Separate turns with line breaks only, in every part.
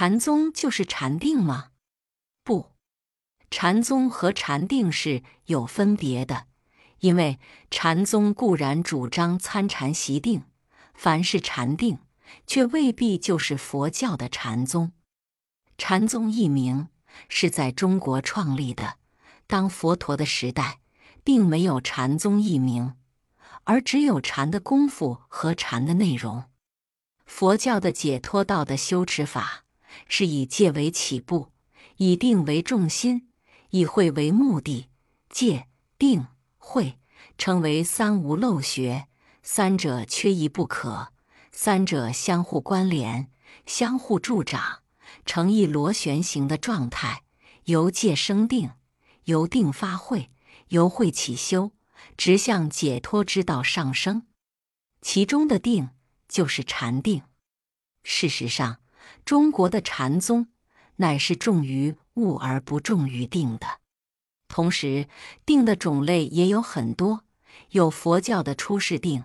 禅宗就是禅定吗？不，禅宗和禅定是有分别的。因为禅宗固然主张参禅习定，凡是禅定，却未必就是佛教的禅宗。禅宗一名是在中国创立的，当佛陀的时代，并没有禅宗一名，而只有禅的功夫和禅的内容。佛教的解脱道的修持法，是以戒为起步，以定为重心，以慧为目的，戒定。会称为三无漏学，三者缺一不可，三者相互关联，相互助长，成一螺旋形的状态，由戒生定，由定发慧，由慧起修，直向解脱之道上升。其中的定就是禅定。事实上，中国的禅宗乃是重于悟而不重于定的。同时，定的种类也有很多，有佛教的出世定，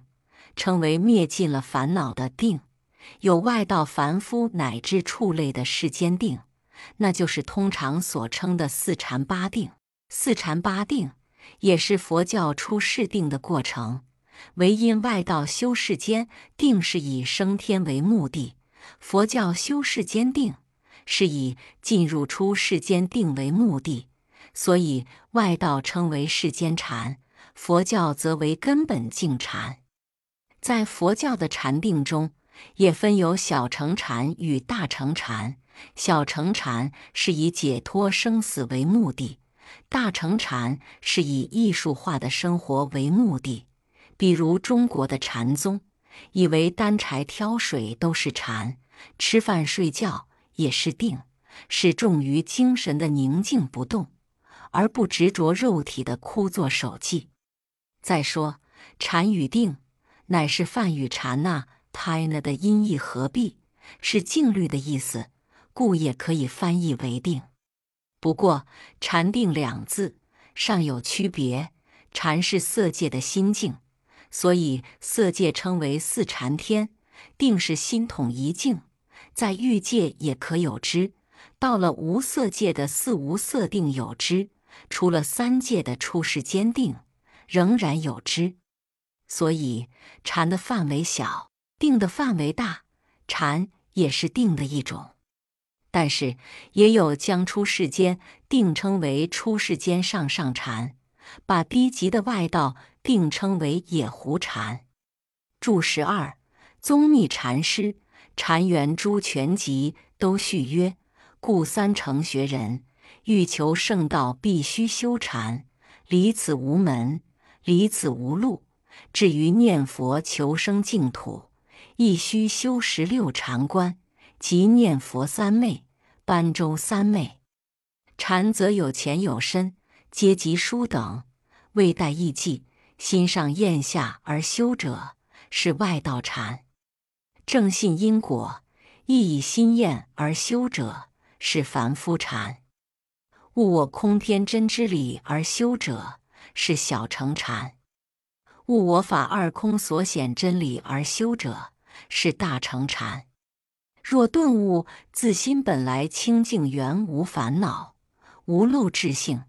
称为灭尽了烦恼的定；有外道凡夫乃至畜类的世间定，那就是通常所称的四禅八定。四禅八定也是佛教出世定的过程，唯因外道修世间定是以升天为目的，佛教修世间定是以进入出世间定为目的。所以，外道称为世间禅，佛教则为根本净禅。在佛教的禅定中，也分有小乘禅与大乘禅。小乘禅是以解脱生死为目的，大乘禅是以艺术化的生活为目的。比如中国的禅宗，以为担柴挑水都是禅，吃饭睡觉也是定，是重于精神的宁静不动。而不执着肉体的枯坐守寂。再说，禅与定乃是梵语禅那 tina 的音译合璧，是静虑的意思，故也可以翻译为定。不过，禅定两字尚有区别。禅是色界的心境，所以色界称为四禅天；定是心统一境，在欲界也可有之。到了无色界的四无色定有之。除了三界的出世坚定，仍然有之。所以禅的范围小，定的范围大。禅也是定的一种，但是也有将出世间定称为出世间上上禅，把低级的外道并称为野狐禅。注释二：宗密禅师《禅源诸全集》都续曰：故三成学人。欲求圣道，必须修禅。离此无门，离此无路。至于念佛求生净土，亦须修十六禅观，即念佛三昧、般舟三昧。禅则有浅有深，阶级殊等，未待意记。心上厌下而修者，是外道禅；正信因果，亦以心验而修者，是凡夫禅。悟我空天真之理而修者，是小乘禅；悟我法二空所显真理而修者，是大乘禅。若顿悟自心本来清净原无烦恼，无漏智性，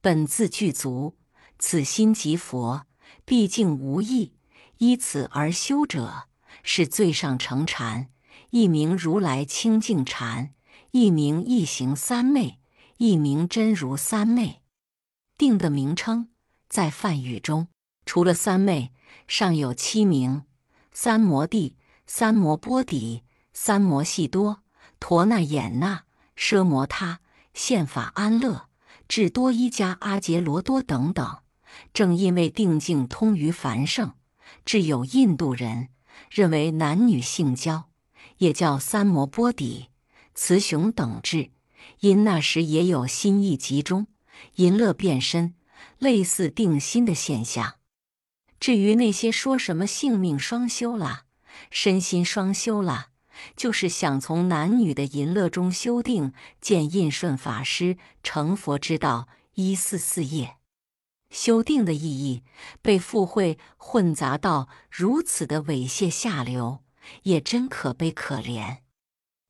本自具足，此心即佛，毕竟无异。依此而修者，是最上乘禅，一名如来清净禅，一名一行三昧。一名真如三昧定的名称，在梵语中，除了三昧，尚有七名：三摩地、三摩波底、三摩细多、陀那衍那、奢摩他、宪法安乐、智多依加阿杰罗多等等。正因为定境通于繁盛，至有印度人认为男女性交也叫三摩波底，雌雄等至。因那时也有心意集中、淫乐变身、类似定心的现象。至于那些说什么性命双修啦、身心双修啦，就是想从男女的淫乐中修定，见印顺法师成佛之道一四四页。修定的意义被附会混杂到如此的猥亵下流，也真可悲可怜。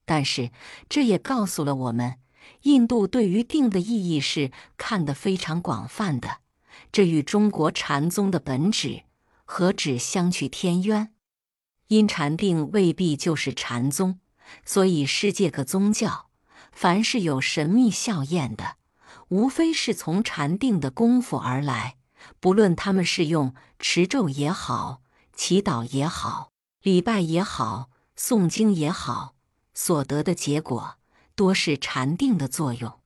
但是这也告诉了我们，印度对于定的意义是看得非常广泛的。这与中国禅宗的本旨何止相去天渊？因禅定未必就是禅宗，所以世界各宗教，凡是有神秘效验的，无非是从禅定的功夫而来。不论他们是用持咒也好，祈祷也好，礼拜也好，诵经也好。所得的结果多是禅定的作用，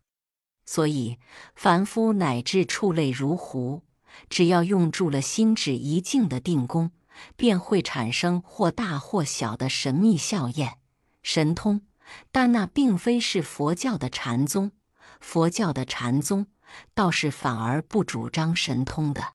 所以凡夫乃至触类如狐，只要用住了心止一静的定功，便会产生或大或小的神秘效验、神通。但那并非是佛教的禅宗，佛教的禅宗倒是反而不主张神通的。